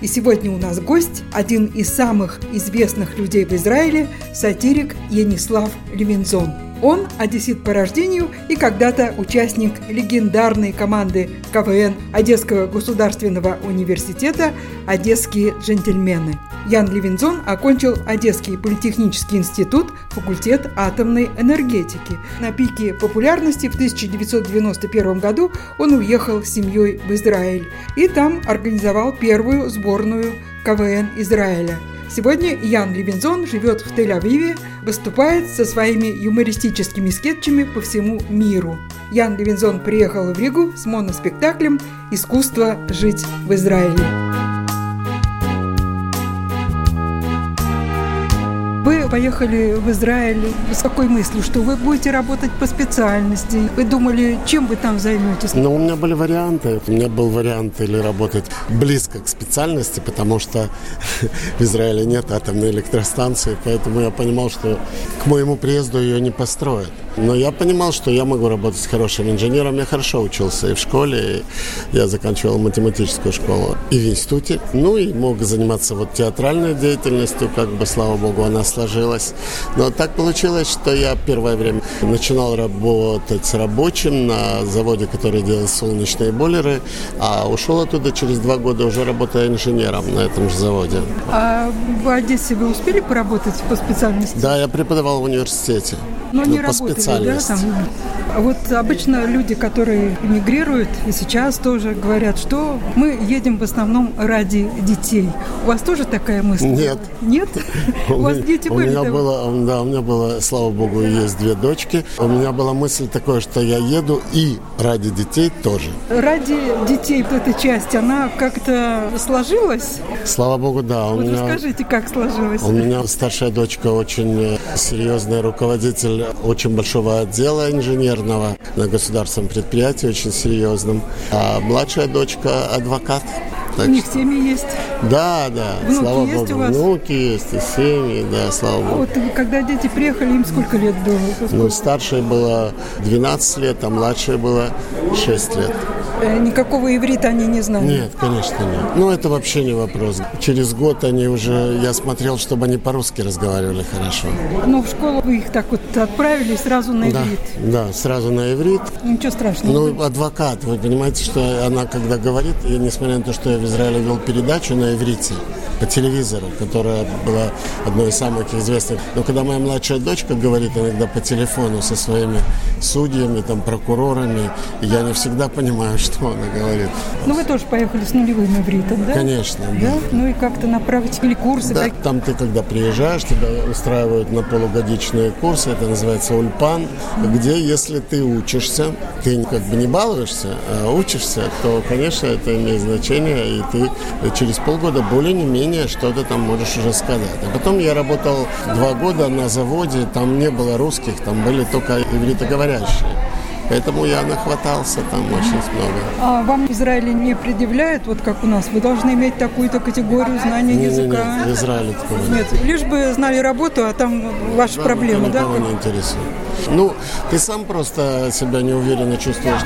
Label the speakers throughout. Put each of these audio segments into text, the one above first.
Speaker 1: И сегодня у нас гость, один из самых известных людей в Израиле, сатирик Янислав Левинзон. Он одессит по рождению и когда-то участник легендарной команды КВН Одесского государственного университета «Одесские джентльмены». Ян Левинзон окончил Одесский политехнический институт, факультет атомной энергетики. На пике популярности в 1991 году он уехал с семьей в Израиль и там организовал первую сборную КВН Израиля. Сегодня Ян Левинзон живет в Тель-Авиве, выступает со своими юмористическими скетчами по всему миру. Ян Левинзон приехал в Ригу с моноспектаклем «Искусство жить в Израиле». Поехали в Израиль с какой мыслью, что вы будете работать по специальности? Вы думали, чем вы там займетесь?
Speaker 2: Ну, у меня были варианты. У меня был вариант или работать близко к специальности, потому что в Израиле нет атомной электростанции, поэтому я понимал, что к моему приезду ее не построят. Но я понимал, что я могу работать с хорошим инженером. Я хорошо учился и в школе, и я заканчивал математическую школу и в институте. Ну и мог заниматься вот театральной деятельностью, как бы, слава богу, она сложилась. Но так получилось, что я первое время начинал работать с рабочим на заводе, который делал солнечные бойлеры, а ушел оттуда через два года уже работая инженером на этом же заводе.
Speaker 1: А в Одессе вы успели поработать по специальности?
Speaker 2: Да, я преподавал в университете.
Speaker 1: Но ну, не по работали. Да, там? Вот обычно люди, которые эмигрируют, и сейчас тоже говорят, что мы едем в основном ради детей. У вас тоже такая мысль?
Speaker 2: Нет.
Speaker 1: Нет? У вас дети
Speaker 2: были? У меня было, да, у меня было, слава богу, есть две дочки. У меня была мысль такая, что я еду и ради детей тоже.
Speaker 1: Ради детей вот эта часть, она как-то сложилась?
Speaker 2: Слава богу, да.
Speaker 1: У вот меня, расскажите, как сложилось?
Speaker 2: У меня старшая дочка очень серьезный руководитель очень большого отдела инженерного на государственном предприятии, очень серьезном. А младшая дочка адвокат.
Speaker 1: Так у них семьи есть?
Speaker 2: Да, да,
Speaker 1: Внуки
Speaker 2: слава
Speaker 1: есть
Speaker 2: богу.
Speaker 1: У вас?
Speaker 2: Внуки есть, и семьи, да, слава богу.
Speaker 1: Вот когда дети приехали, им сколько лет было? Сколько?
Speaker 2: Ну, старшей было 12 лет, а младшей было 6 лет.
Speaker 1: Э, никакого иврита они не знали?
Speaker 2: Нет, конечно нет. Ну, это вообще не вопрос. Через год они уже, я смотрел, чтобы они по-русски разговаривали хорошо.
Speaker 1: Ну, в школу вы их так вот отправили сразу на иврит?
Speaker 2: Да, да сразу на иврит.
Speaker 1: Ничего страшного.
Speaker 2: Ну, адвокат, вы понимаете, что она когда говорит, и несмотря на то, что я в Израиле вел передачу на иврите, по телевизору, которая была одной из самых известных. Но когда моя младшая дочка говорит иногда по телефону со своими судьями, там, прокурорами, я не всегда понимаю, что она говорит.
Speaker 1: Ну, вы тоже поехали с нулевым ивритом, да?
Speaker 2: Конечно,
Speaker 1: да. да? Ну и как-то направить или курсы?
Speaker 2: Да, так? там ты, когда приезжаешь, тебя устраивают на полугодичные курсы, это называется ульпан, где, если ты учишься, ты как бы не балуешься, а учишься, то, конечно, это имеет значение, и ты через полгода более не менее менее что-то там можешь уже сказать. А потом я работал два года на заводе, там не было русских, там были только ивритоговорящие. Поэтому я нахватался там очень много.
Speaker 1: А вам в Израиле не предъявляют, вот как у нас? Вы должны иметь такую-то категорию знания
Speaker 2: не,
Speaker 1: языка?
Speaker 2: Нет, в Израиле такого
Speaker 1: нет. Нет, лишь бы знали работу, а там ваши
Speaker 2: да,
Speaker 1: проблемы, да?
Speaker 2: Никого не интересует. Ну, ты сам просто себя неуверенно чувствуешь.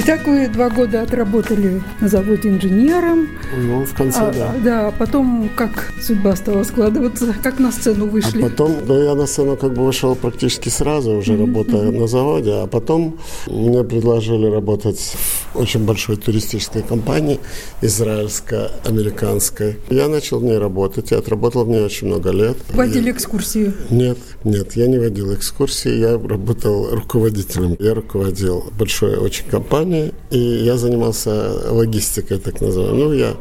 Speaker 1: Итак, вы два года отработали на заводе инженером.
Speaker 2: Ну, в конце,
Speaker 1: а,
Speaker 2: да.
Speaker 1: Да, потом как судьба стала складываться, как на сцену вышли?
Speaker 2: А потом, да, я на сцену как бы вышел практически сразу, уже mm-hmm. работая на заводе, а потом мне предложили работать в очень большой туристической компании, израильско-американской. Я начал в ней работать, я отработал в ней очень много лет.
Speaker 1: Водили экскурсии?
Speaker 2: Нет, нет, я не водил экскурсии, я работал руководителем. Я руководил большой очень компанией, компании, и я занимался логистикой, так называемой. Ну, я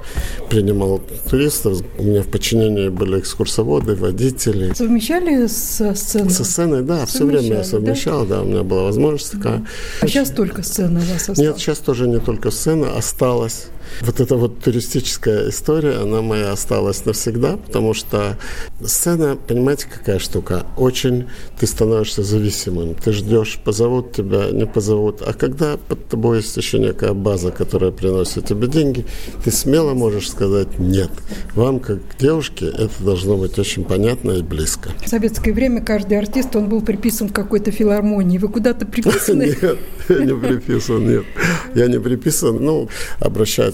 Speaker 2: принимал туристов, у меня в подчинении были экскурсоводы, водители.
Speaker 1: Совмещали со сценой?
Speaker 2: Со сценой, да, все время я совмещал, да? да, у меня была возможность такая.
Speaker 1: А сейчас только сцена у вас осталась?
Speaker 2: Нет, сейчас тоже не только сцена, осталась. Вот эта вот туристическая история, она моя осталась навсегда, потому что сцена, понимаете, какая штука? Очень ты становишься зависимым. Ты ждешь, позовут тебя, не позовут. А когда под тобой есть еще некая база, которая приносит тебе деньги, ты смело можешь сказать «нет». Вам, как девушке, это должно быть очень понятно и близко.
Speaker 1: В советское время каждый артист, он был приписан к какой-то филармонии. Вы куда-то приписаны?
Speaker 2: Нет, я не приписан, нет. Я не приписан. Ну,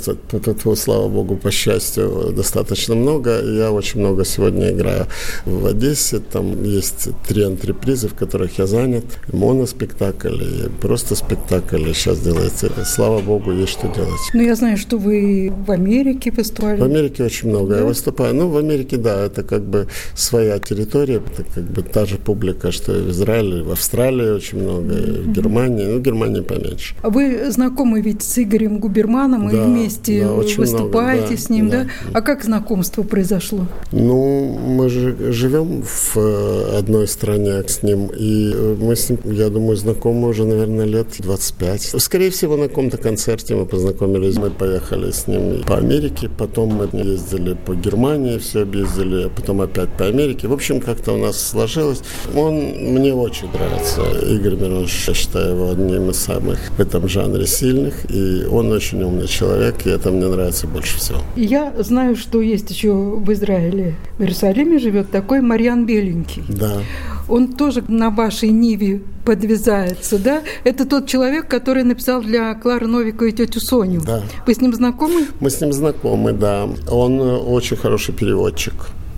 Speaker 2: тут, слава богу, по счастью, достаточно много. Я очень много сегодня играю в Одессе. Там есть три антрепризы, в которых я занят. Моноспектакль, и просто спектакль. Сейчас делается. Слава богу, есть что делать.
Speaker 1: Ну, я знаю, что вы в Америке выступали.
Speaker 2: В Америке очень много да? я выступаю. Ну, в Америке, да, это как бы своя территория. Это как бы та же публика, что и в Израиле, в Австралии очень много, и в Германии. Ну, Германии поменьше.
Speaker 1: А вы знакомы ведь с Игорем Губерманом да, и вместе да, выступаете много, да, с ним, да, да? А как знакомство произошло?
Speaker 2: Ну, мы же живем в э, одной стране с ним, и э, мы с ним, я думаю, знакомы уже, наверное, лет 25. Скорее всего, на каком-то концерте мы познакомились, мы поехали с ним по Америке, потом мы ездили по Германии, все объездили, а потом опять по Америке. В общем, как-то у нас сложилось. Он мне очень нравится. Игорь Миронович, я считаю его одним из самых в этом жанре сильных, и он очень умный человек, и это мне нравится больше всего.
Speaker 1: Я знаю, что есть еще в Израиле, в Иерусалиме живет такой Марьян Беленький.
Speaker 2: Да.
Speaker 1: Он тоже на вашей Ниве подвязается, да? Это тот человек, который написал для Клары Новиковой тетю Соню.
Speaker 2: Да.
Speaker 1: Вы с ним знакомы?
Speaker 2: Мы с ним знакомы, да. Он очень хороший переводчик.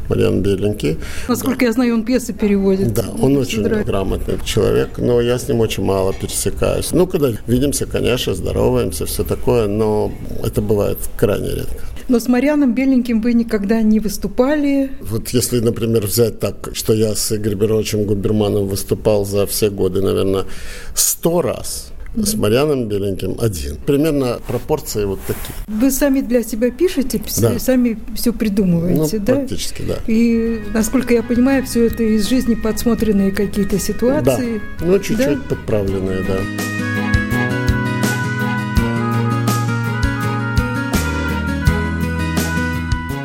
Speaker 2: Мариан Беленький.
Speaker 1: Насколько да. я знаю, он пьесы переводит.
Speaker 2: Да, он очень драйв. грамотный человек, но я с ним очень мало пересекаюсь. Ну, когда видимся, конечно, здороваемся, все такое, но это бывает крайне редко.
Speaker 1: Но с Марианом Беленьким вы никогда не выступали?
Speaker 2: Вот если, например, взять так, что я с Игорем Беровичем Губерманом выступал за все годы, наверное, сто раз – с Марьяном Беленьким один. Примерно пропорции вот такие.
Speaker 1: Вы сами для себя пишете,
Speaker 2: да.
Speaker 1: сами все придумываете,
Speaker 2: ну,
Speaker 1: да?
Speaker 2: практически, да.
Speaker 1: И, насколько я понимаю, все это из жизни подсмотренные какие-то ситуации.
Speaker 2: Да, ну, чуть-чуть да? подправленные, да.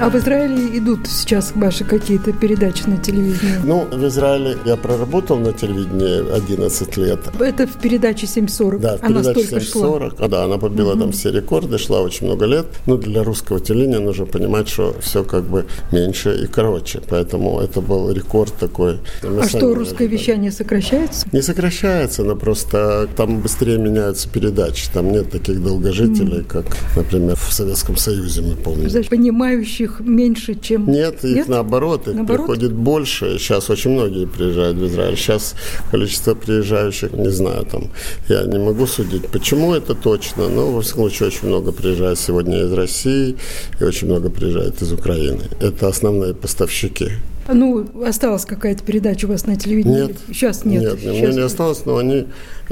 Speaker 1: А в Израиле идут сейчас ваши какие-то передачи на телевидении?
Speaker 2: Ну, в Израиле я проработал на телевидении 11 лет.
Speaker 1: Это в передаче 7.40?
Speaker 2: Да, в она передаче 7.40. А, да, она побила угу. там все рекорды, шла очень много лет. Ну, для русского телевидения нужно понимать, что все как бы меньше и короче. Поэтому это был рекорд такой.
Speaker 1: Мы а что, русское вещание сокращается?
Speaker 2: Не сокращается, но просто там быстрее меняются передачи. Там нет таких долгожителей, mm. как, например, в Советском Союзе, мы помним.
Speaker 1: Понимающих их меньше, чем...
Speaker 2: Нет, их Нет? наоборот, их наоборот? приходит больше. Сейчас очень многие приезжают в Израиль. Сейчас количество приезжающих, не знаю, там, я не могу судить, почему это точно, но, во всяком случае, очень много приезжает сегодня из России и очень много приезжает из Украины. Это основные поставщики.
Speaker 1: Ну, осталась какая-то передача у вас на телевидении?
Speaker 2: Нет.
Speaker 1: Сейчас нет.
Speaker 2: Нет, Сейчас мне не осталось, но они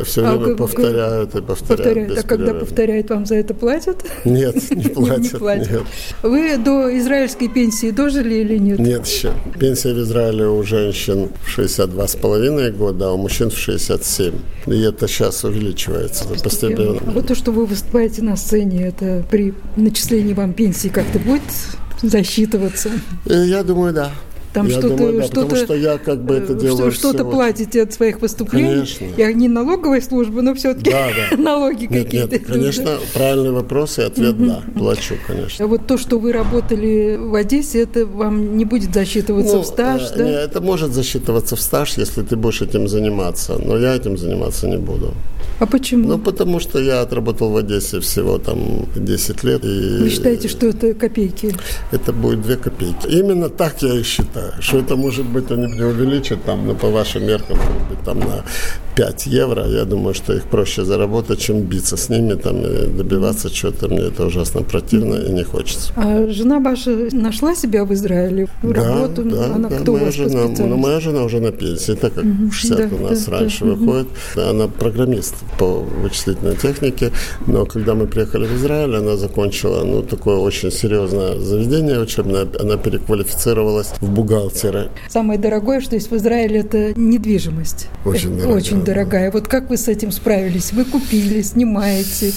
Speaker 2: все а время а, повторяют и повторяют. повторяют.
Speaker 1: А когда повторяют, вам за это платят?
Speaker 2: Нет, не платят. не платят. Нет.
Speaker 1: Вы до израильской пенсии дожили или нет?
Speaker 2: Нет еще. Пенсия в Израиле у женщин в 62,5 года, а у мужчин в 67. И это сейчас увеличивается постепенно.
Speaker 1: А вот то, что вы выступаете на сцене, это при начислении вам пенсии как-то будет засчитываться?
Speaker 2: Э, я думаю, да.
Speaker 1: Там что-то,
Speaker 2: думаю, да,
Speaker 1: что-то,
Speaker 2: что я как бы это делаю
Speaker 1: Что-то платите от своих выступлений.
Speaker 2: Конечно.
Speaker 1: Я не налоговой службы, но все-таки
Speaker 2: да, да.
Speaker 1: налоги какие-то.
Speaker 2: Нет, конечно, правильный вопрос и ответ угу. да, плачу, конечно.
Speaker 1: А вот то, что вы работали в Одессе, это вам не будет засчитываться ну, в стаж, э, да?
Speaker 2: Нет, это может засчитываться в стаж, если ты будешь этим заниматься, но я этим заниматься не буду.
Speaker 1: А почему?
Speaker 2: Ну, потому что я отработал в Одессе всего там 10 лет. И
Speaker 1: Вы считаете, что это копейки?
Speaker 2: Это будет 2 копейки. Именно так я и считаю, что это может быть они мне увеличат там, ну, по вашим меркам, может быть, там на 5 евро. Я думаю, что их проще заработать, чем биться с ними, там, и добиваться чего-то. Мне это ужасно противно и не хочется.
Speaker 1: А жена ваша нашла себя в Израиле?
Speaker 2: Да,
Speaker 1: работу?
Speaker 2: Да,
Speaker 1: она
Speaker 2: да,
Speaker 1: кто
Speaker 2: моя жена, ну, моя жена уже на пенсии, так как угу, 60 да, у нас да, раньше да, выходит. Угу. Она программист по вычислительной технике, но когда мы приехали в Израиль, она закончила ну, такое очень серьезное заведение учебное, она переквалифицировалась в бухгалтера.
Speaker 1: Самое дорогое, что есть в Израиле, это недвижимость.
Speaker 2: Очень дорогая.
Speaker 1: Очень дорогая. Вот как вы с этим справились? Вы купили, снимаете?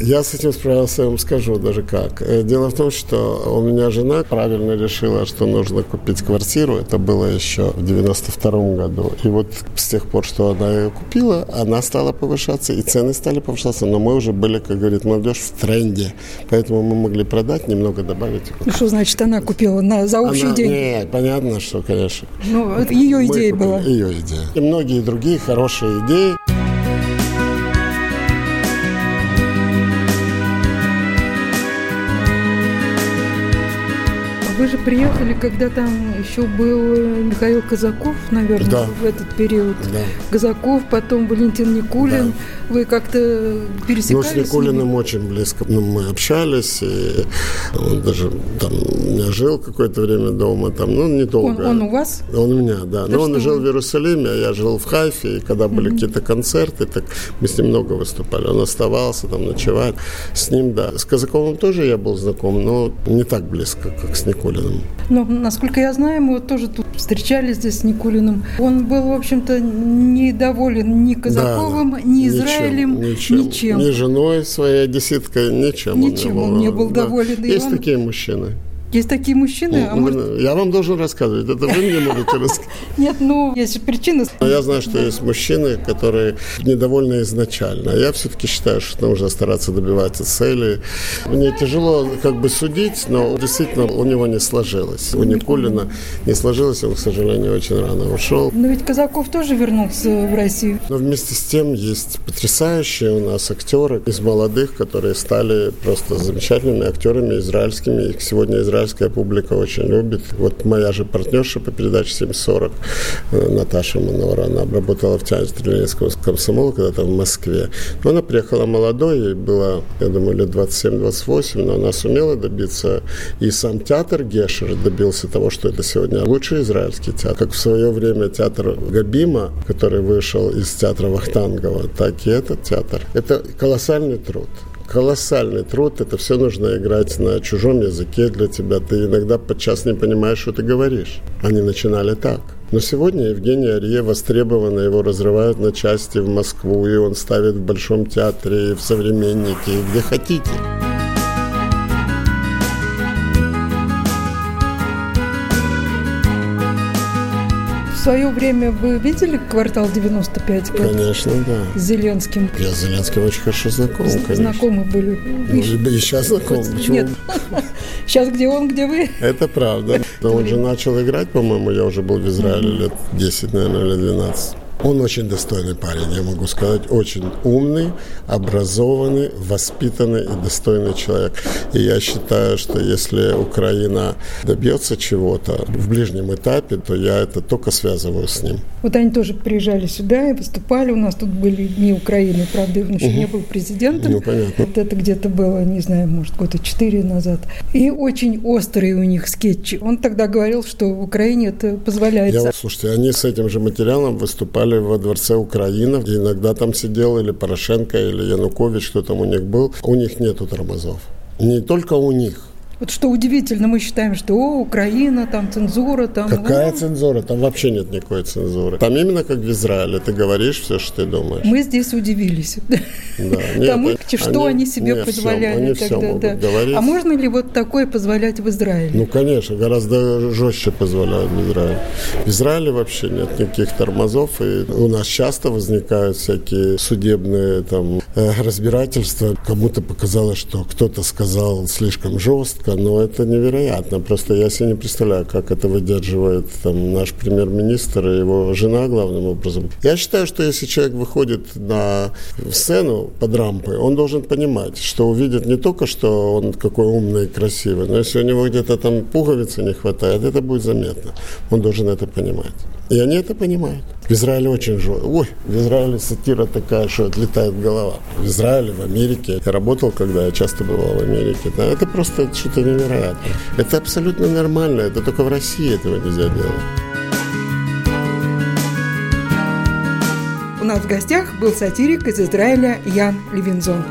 Speaker 2: Я с этим справился, я вам скажу даже как. Э, дело в том, что у меня жена правильно решила, что нужно купить квартиру. Это было еще в 92 году. И вот с тех пор, что она ее купила, она стала повышаться, и цены стали повышаться. Но мы уже были, как говорит молодежь, в тренде. Поэтому мы могли продать, немного добавить.
Speaker 1: Ну, что значит она купила на, за общие
Speaker 2: она,
Speaker 1: деньги?
Speaker 2: Нет, понятно, что, конечно.
Speaker 1: Ну, это ее идея была.
Speaker 2: Ее идея. И многие другие хорошие идеи.
Speaker 1: Вы же приехали, когда там еще был э, Михаил Казаков, наверное,
Speaker 2: Да.
Speaker 1: в этот период.
Speaker 2: Да.
Speaker 1: Казаков, потом Валентин Никулин. Вы как-то
Speaker 2: Ну,
Speaker 1: пересекались?
Speaker 2: с Никулиным очень близко ну, мы общались, и он даже там жил какое-то время дома, там, ну,
Speaker 1: Он,
Speaker 2: недолго.
Speaker 1: он у вас?
Speaker 2: Он у меня, да.
Speaker 1: Да
Speaker 2: Но он
Speaker 1: что
Speaker 2: жил
Speaker 1: вы.
Speaker 2: в Иерусалиме, а я жил в Хайфе, и когда были какие-то концерты, так мы с ним много выступали. Он оставался там ночевать. С ним, да. С Казаковым тоже я был знаком, но не так близко, как с Никулиным.
Speaker 1: Ну, насколько я знаю, мы вот тоже тут встречались здесь с Никулиным. Он был, в общем-то, недоволен ни Казаковым,
Speaker 2: Да,
Speaker 1: ни Израилем,
Speaker 2: ничем.
Speaker 1: ничем.
Speaker 2: Ни женой своей одесситкой, ничем.
Speaker 1: Ничем он не был доволен, и
Speaker 2: Есть
Speaker 1: он-
Speaker 2: такие мужчины.
Speaker 1: Есть такие мужчины, а
Speaker 2: Ну,
Speaker 1: может...
Speaker 2: Я вам должен рассказывать, это вы мне можете рассказать.
Speaker 1: Нет, ну, есть причины.
Speaker 2: Но я знаю, что есть мужчины, которые недовольны изначально. А я все-таки считаю, что нужно стараться добиваться цели. Мне тяжело как бы судить, но действительно у него не сложилось. У Никулина не сложилось, он, к сожалению, очень рано ушел.
Speaker 1: Но ведь Казаков тоже вернулся в Россию.
Speaker 2: Но вместе с тем есть потрясающие у нас актеры из молодых, которые стали просто замечательными актерами израильскими. Их сегодня израильская публика очень любит. Вот моя же партнерша по передаче 740, э, Наташа Манора, она работала в театре Ленинского комсомола когда-то в Москве. Но она приехала молодой, ей было, я думаю, лет 27-28, но она сумела добиться. И сам театр Гешер добился того, что это сегодня лучший израильский театр. Как в свое время театр Габима, который вышел из театра Вахтангова, так и этот театр. Это колоссальный труд колоссальный труд. Это все нужно играть на чужом языке для тебя. Ты иногда подчас не понимаешь, что ты говоришь. Они начинали так. Но сегодня Евгений Арье востребован, его разрывают на части в Москву, и он ставит в Большом театре, и в «Современнике», и где хотите.
Speaker 1: В свое время вы видели «Квартал 95» как
Speaker 2: Конечно, да.
Speaker 1: с Зеленским?
Speaker 2: Я с Зеленским очень хорошо знаком, конечно.
Speaker 1: Знакомы были.
Speaker 2: Ну, и сейчас знаком. Почему?
Speaker 1: Нет. Сейчас где он, где вы?
Speaker 2: Это правда. Он же начал играть, по-моему, я уже был в Израиле лет 10, наверное, или 12. Он очень достойный парень, я могу сказать, очень умный, образованный, воспитанный и достойный человек. И я считаю, что если Украина добьется чего-то в ближнем этапе, то я это только связываю с ним.
Speaker 1: Вот они тоже приезжали сюда и выступали. У нас тут были Дни Украины, правда, он еще не был президентом.
Speaker 2: Ну, понятно.
Speaker 1: Вот это где-то было, не знаю, может, года четыре назад. И очень острые у них скетчи. Он тогда говорил, что в Украине это
Speaker 2: Я,
Speaker 1: позволяется.
Speaker 2: вот, слушайте, они с этим же материалом выступали во Дворце Украины. И иногда там сидел или Порошенко, или Янукович, кто там у них был. У них нету тормозов. Не только у них.
Speaker 1: Вот что удивительно, мы считаем, что о, Украина, там цензура, там...
Speaker 2: Какая
Speaker 1: о,
Speaker 2: цензура? Там вообще нет никакой цензуры. Там именно как в Израиле. Ты говоришь все, что ты думаешь.
Speaker 1: Мы здесь удивились.
Speaker 2: Да. Нет,
Speaker 1: Тому,
Speaker 2: они-
Speaker 1: что они, себе
Speaker 2: не, всё,
Speaker 1: позволяли
Speaker 2: они все
Speaker 1: тогда.
Speaker 2: могут
Speaker 1: да.
Speaker 2: говорить.
Speaker 1: А можно ли вот такое позволять в Израиле?
Speaker 2: Ну, конечно, гораздо жестче позволяют в Израиле. В Израиле вообще нет никаких тормозов, и у нас часто возникают всякие судебные там э, разбирательства. Кому-то показалось, что кто-то сказал слишком жестко, но это невероятно. Просто я себе не представляю, как это выдерживает там наш премьер-министр и его жена главным образом. Я считаю, что если человек выходит на сцену под рампой, он должен понимать, что увидит не только, что он какой умный и красивый, но если у него где-то там пуговицы не хватает, это будет заметно. Он должен это понимать. И они это понимают. В Израиле очень жестко. Ой, в Израиле сатира такая, что отлетает голова. В Израиле, в Америке. Я работал, когда я часто бывал в Америке. Да, это просто что-то невероятное. Это абсолютно нормально. Это только в России этого нельзя делать.
Speaker 1: У нас в гостях был сатирик из Израиля Ян Левинзон.